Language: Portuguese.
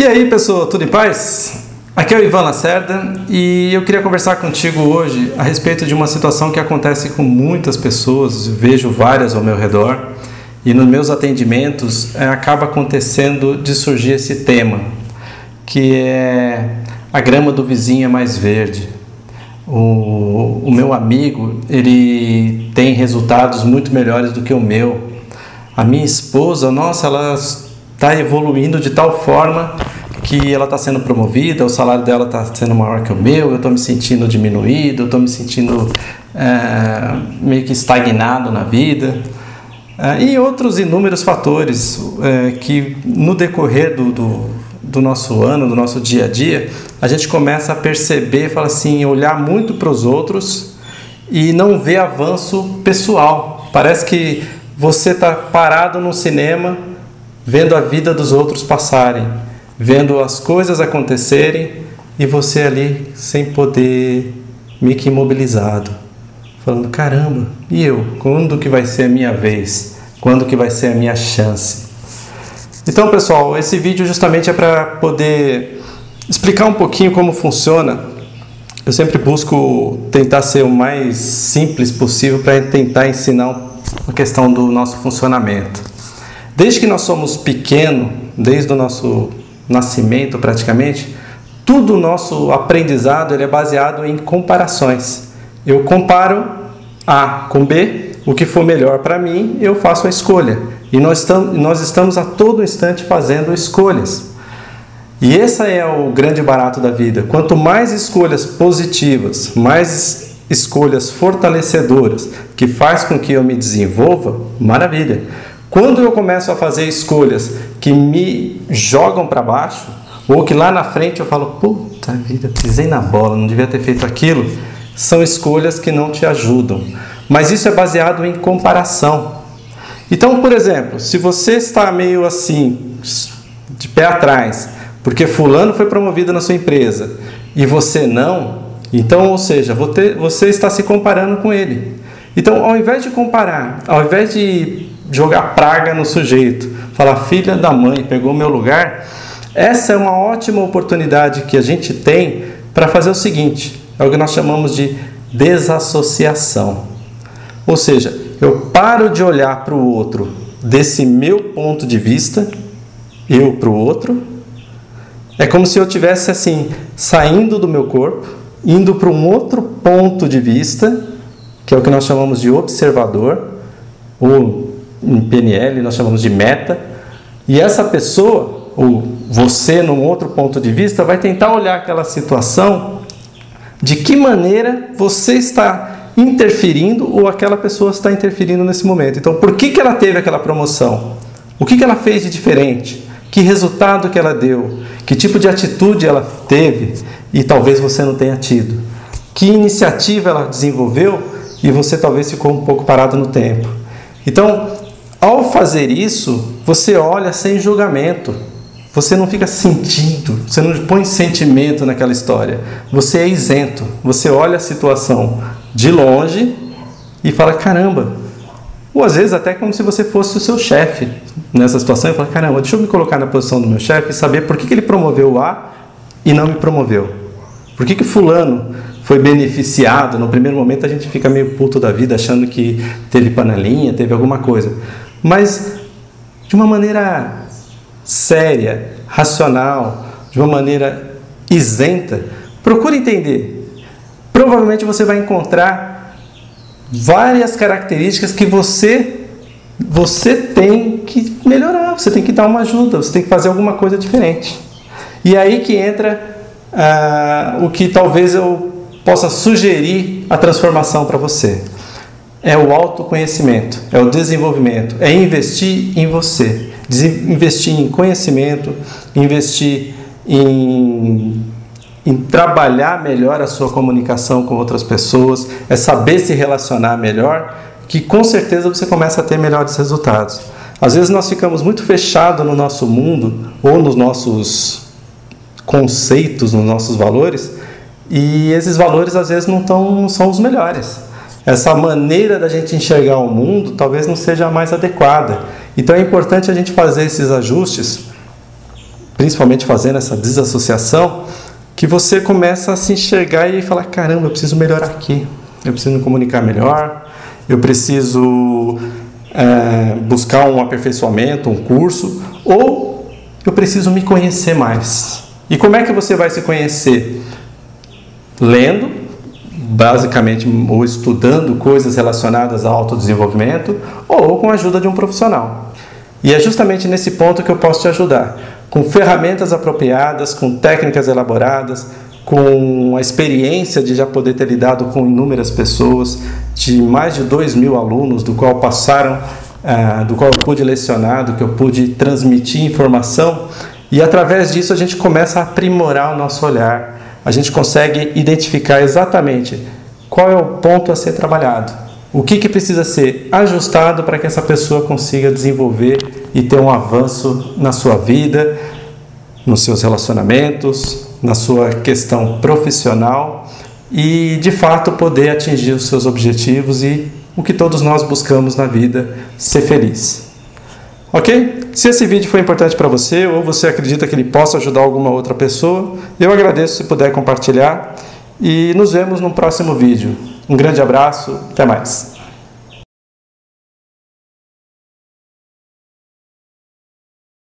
E aí, pessoal, tudo em paz? Aqui é o Ivan Lacerda e eu queria conversar contigo hoje a respeito de uma situação que acontece com muitas pessoas, vejo várias ao meu redor, e nos meus atendimentos é, acaba acontecendo de surgir esse tema, que é a grama do vizinho é mais verde. O, o meu amigo, ele tem resultados muito melhores do que o meu. A minha esposa, nossa, ela está evoluindo de tal forma que ela está sendo promovida, o salário dela está sendo maior que o meu, eu estou me sentindo diminuído, eu estou me sentindo é, meio que estagnado na vida. É, e outros inúmeros fatores é, que no decorrer do, do, do, nosso ano, do nosso dia a dia, a gente começa a perceber, fala assim, olhar muito para os outros e não ver avanço pessoal. Parece que você está parado no cinema vendo a vida dos outros passarem, vendo as coisas acontecerem e você ali sem poder, meio que imobilizado, falando: caramba, e eu? Quando que vai ser a minha vez? Quando que vai ser a minha chance? Então, pessoal, esse vídeo justamente é para poder explicar um pouquinho como funciona. Eu sempre busco tentar ser o mais simples possível para tentar ensinar a questão do nosso funcionamento. Desde que nós somos pequenos, desde o nosso nascimento praticamente, tudo o nosso aprendizado ele é baseado em comparações. Eu comparo A com B, o que for melhor para mim, eu faço a escolha. E nós estamos, nós estamos a todo instante fazendo escolhas. E esse é o grande barato da vida. Quanto mais escolhas positivas, mais escolhas fortalecedoras, que faz com que eu me desenvolva, maravilha. Quando eu começo a fazer escolhas que me jogam para baixo, ou que lá na frente eu falo, puta vida, pisei na bola, não devia ter feito aquilo, são escolhas que não te ajudam. Mas isso é baseado em comparação. Então, por exemplo, se você está meio assim, de pé atrás, porque fulano foi promovido na sua empresa e você não, então, ou seja, você está se comparando com ele. Então, ao invés de comparar, ao invés de jogar praga no sujeito, falar filha da mãe, pegou meu lugar. Essa é uma ótima oportunidade que a gente tem para fazer o seguinte: é o que nós chamamos de desassociação. Ou seja, eu paro de olhar para o outro desse meu ponto de vista, eu para o outro. É como se eu tivesse assim, saindo do meu corpo, indo para um outro ponto de vista, que é o que nós chamamos de observador, ou em PNL nós chamamos de meta, e essa pessoa, ou você num outro ponto de vista, vai tentar olhar aquela situação de que maneira você está interferindo ou aquela pessoa está interferindo nesse momento. Então, por que, que ela teve aquela promoção? O que, que ela fez de diferente? Que resultado que ela deu? Que tipo de atitude ela teve e talvez você não tenha tido? Que iniciativa ela desenvolveu e você talvez ficou um pouco parado no tempo? Então, ao fazer isso, você olha sem julgamento. Você não fica sentindo, você não põe sentimento naquela história. Você é isento. Você olha a situação de longe e fala: caramba. Ou às vezes até como se você fosse o seu chefe nessa situação e fala: caramba, deixa eu me colocar na posição do meu chefe e saber por que, que ele promoveu o A e não me promoveu. Por que, que Fulano foi beneficiado? No primeiro momento a gente fica meio puto da vida achando que teve panelinha, teve alguma coisa mas de uma maneira séria, racional, de uma maneira isenta. Procure entender. Provavelmente você vai encontrar várias características que você você tem que melhorar, você tem que dar uma ajuda, você tem que fazer alguma coisa diferente. E aí que entra ah, o que talvez eu possa sugerir a transformação para você é o autoconhecimento, é o desenvolvimento, é investir em você, investir em conhecimento, investir em, em trabalhar melhor a sua comunicação com outras pessoas, é saber se relacionar melhor, que com certeza você começa a ter melhores resultados. Às vezes nós ficamos muito fechados no nosso mundo ou nos nossos conceitos, nos nossos valores, e esses valores às vezes não, tão, não são os melhores essa maneira da gente enxergar o mundo talvez não seja a mais adequada. Então é importante a gente fazer esses ajustes principalmente fazendo essa desassociação, que você começa a se enxergar e falar: caramba, eu preciso melhorar aqui, eu preciso me comunicar melhor, eu preciso é, buscar um aperfeiçoamento, um curso, ou eu preciso me conhecer mais. E como é que você vai se conhecer? Lendo, basicamente, ou estudando coisas relacionadas ao autodesenvolvimento, ou com a ajuda de um profissional. E é justamente nesse ponto que eu posso te ajudar, com ferramentas apropriadas, com técnicas elaboradas, com a experiência de já poder ter lidado com inúmeras pessoas, de mais de dois mil alunos, do qual passaram, uh, do qual eu pude lecionar, do que eu pude transmitir informação, e através disso a gente começa a aprimorar o nosso olhar, a gente consegue identificar exatamente qual é o ponto a ser trabalhado, o que, que precisa ser ajustado para que essa pessoa consiga desenvolver e ter um avanço na sua vida, nos seus relacionamentos, na sua questão profissional e de fato poder atingir os seus objetivos e o que todos nós buscamos na vida, ser feliz. Ok? Se esse vídeo foi importante para você ou você acredita que ele possa ajudar alguma outra pessoa, eu agradeço se puder compartilhar e nos vemos no próximo vídeo. Um grande abraço, até mais.